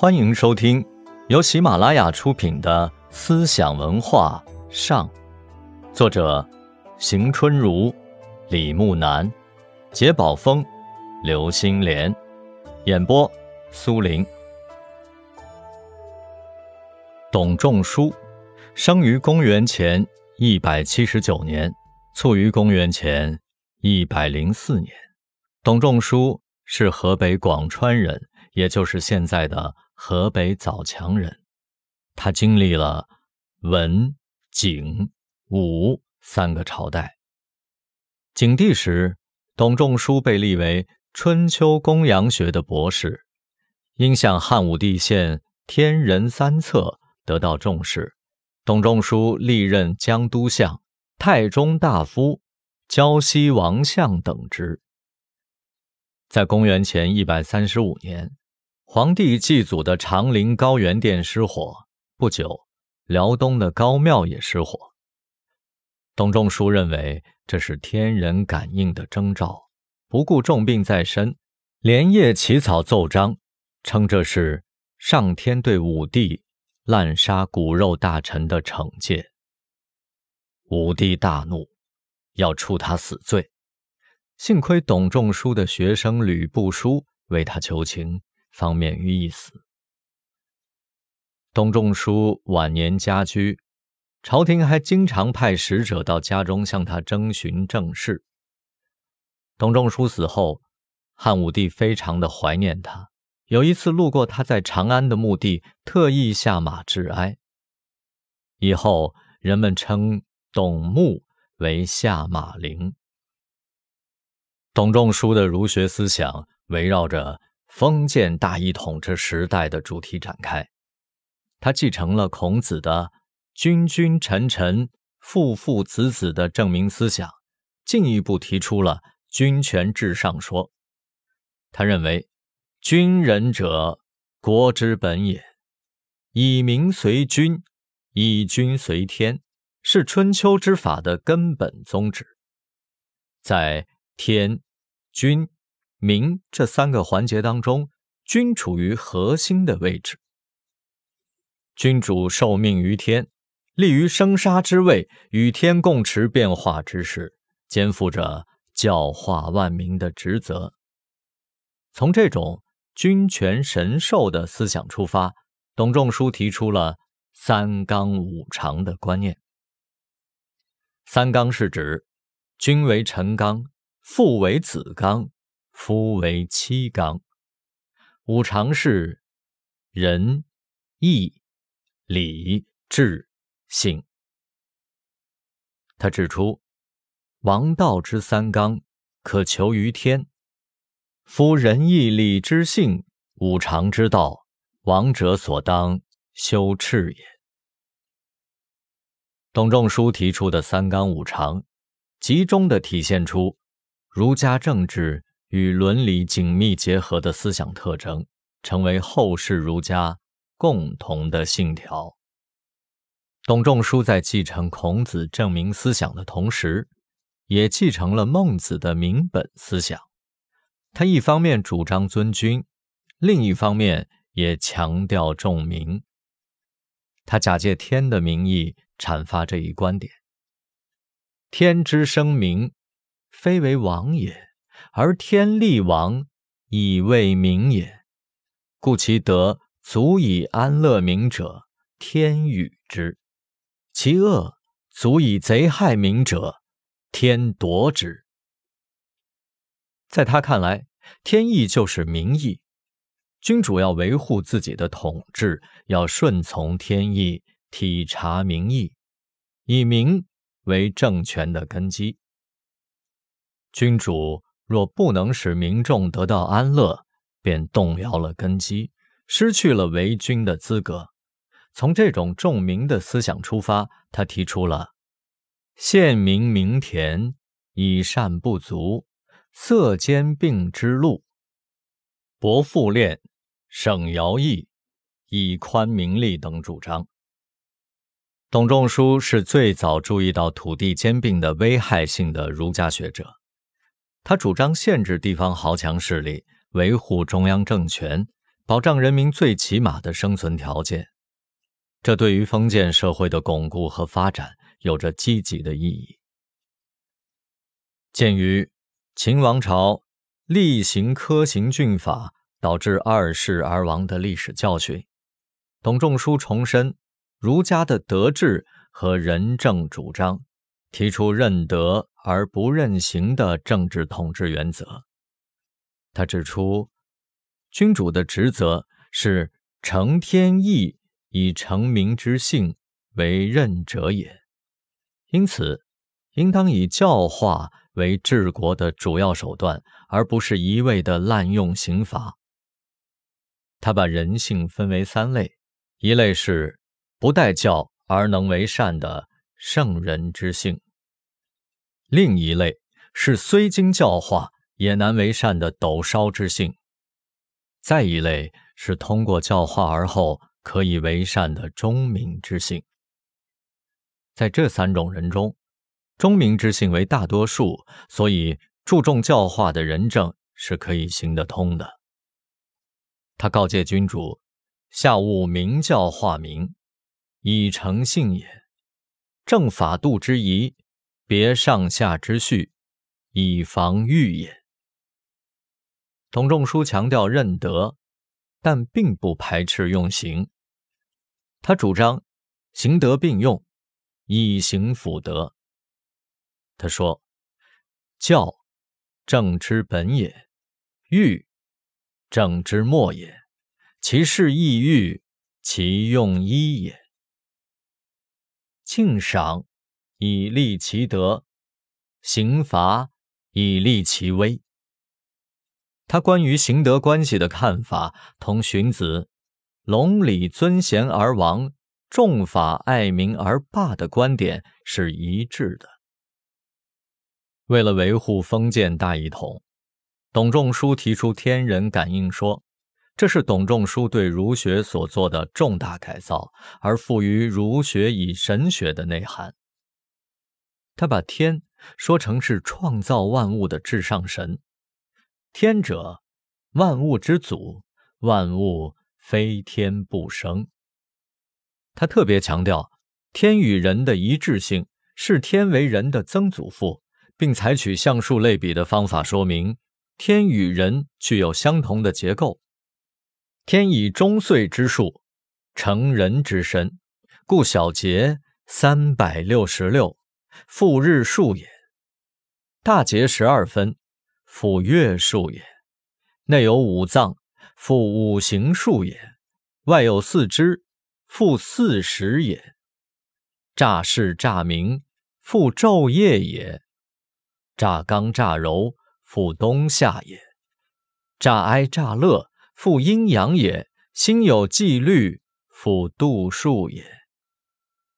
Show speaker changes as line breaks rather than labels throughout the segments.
欢迎收听由喜马拉雅出品的《思想文化上》，作者邢春如、李木南、杰宝峰、刘星莲，演播苏林。董仲舒生于公元前一百七十九年，卒于公元前一百零四年。董仲舒是河北广川人。也就是现在的河北枣强人，他经历了文、景、武三个朝代。景帝时，董仲舒被立为春秋公羊学的博士，因向汉武帝献天人三策得到重视。董仲舒历任江都相、太中大夫、胶西王相等职。在公元前一百三十五年。皇帝祭祖的长陵高原殿失火，不久，辽东的高庙也失火。董仲舒认为这是天人感应的征兆，不顾重病在身，连夜起草奏章，称这是上天对武帝滥杀骨肉大臣的惩戒。武帝大怒，要处他死罪。幸亏董仲舒的学生吕不韦为他求情。方免于一死。董仲舒晚年家居，朝廷还经常派使者到家中向他征询政事。董仲舒死后，汉武帝非常的怀念他。有一次路过他在长安的墓地，特意下马致哀。以后人们称董墓为下马陵。董仲舒的儒学思想围绕着。封建大一统治时代的主题展开，他继承了孔子的“君君臣臣父父子子”的正名思想，进一步提出了君权至上说。他认为，君人者，国之本也，以民随君，以君随天，是春秋之法的根本宗旨。在天、君。民这三个环节当中，君处于核心的位置。君主受命于天，立于生杀之位，与天共持变化之势，肩负着教化万民的职责。从这种君权神授的思想出发，董仲舒提出了“三纲五常”的观念。三纲是指君为臣纲，父为子纲。夫为妻纲，五常是仁、义、礼、智、信。他指出，王道之三纲可求于天。夫仁义礼智信五常之道，王者所当修治也。董仲舒提出的三纲五常，集中的体现出儒家政治。与伦理紧密结合的思想特征，成为后世儒家共同的信条。董仲舒在继承孔子正名思想的同时，也继承了孟子的民本思想。他一方面主张尊君，另一方面也强调重民。他假借天的名义阐发这一观点：天之生民，非为王也。而天立王以为民也，故其德足以安乐民者，天与之；其恶足以贼害民者，天夺之。在他看来，天意就是民意，君主要维护自己的统治，要顺从天意，体察民意，以民为政权的根基。君主。若不能使民众得到安乐，便动摇了根基，失去了为君的资格。从这种重民的思想出发，他提出了“县民民田，以善不足，色兼并之路，薄赋练，省徭役，以宽民力”等主张。董仲舒是最早注意到土地兼并的危害性的儒家学者。他主张限制地方豪强势力，维护中央政权，保障人民最起码的生存条件。这对于封建社会的巩固和发展有着积极的意义。鉴于秦王朝厉行苛刑峻法，导致二世而亡的历史教训，董仲舒重申儒家的德治和仁政主张，提出认德而不认刑的政治统治原则。他指出，君主的职责是承天意。以成民之性为任者也，因此应当以教化为治国的主要手段，而不是一味的滥用刑罚。他把人性分为三类：一类是不待教而能为善的圣人之性；另一类是虽经教化也难为善的斗烧之性；再一类是通过教化而后。可以为善的忠明之性，在这三种人中，忠明之性为大多数，所以注重教化的仁政是可以行得通的。他告诫君主：“下务明教化民，以诚信也；正法度之宜，别上下之序，以防御也。”董仲舒强调认德。但并不排斥用刑，他主张刑德并用，以刑辅德。他说：“教，政之本也；欲，政之末也。其事亦欲，其用一也。敬赏，以立其德；刑罚，以立其威。”他关于行德关系的看法，同荀子“隆礼尊贤而王，重法爱民而霸”的观点是一致的。为了维护封建大一统，董仲舒提出天人感应说，这是董仲舒对儒学所做的重大改造，而赋予儒学以神学的内涵。他把天说成是创造万物的至上神。天者，万物之祖，万物非天不生。他特别强调天与人的一致性，视天为人的曾祖父，并采取橡树类比的方法说明天与人具有相同的结构。天以终岁之数成人之身，故小节三百六十六，复日数也；大节十二分。复月数也，内有五脏，复五行数也；外有四肢，复四时也。乍视乍明，复昼夜也；乍刚乍柔，复冬夏也；乍哀乍乐，复阴阳也；心有纪律，复度数也；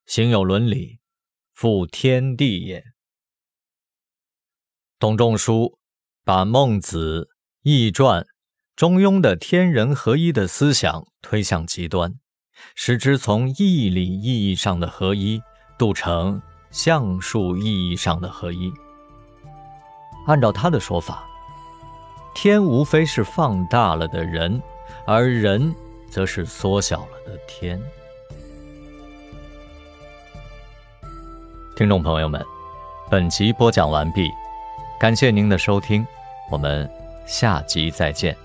行有伦理，复天地也。董仲舒。把孟子、易传、中庸的天人合一的思想推向极端，使之从义理意义上的合一度成象数意义上的合一。按照他的说法，天无非是放大了的人，而人则是缩小了的天。听众朋友们，本集播讲完毕。感谢您的收听，我们下集再见。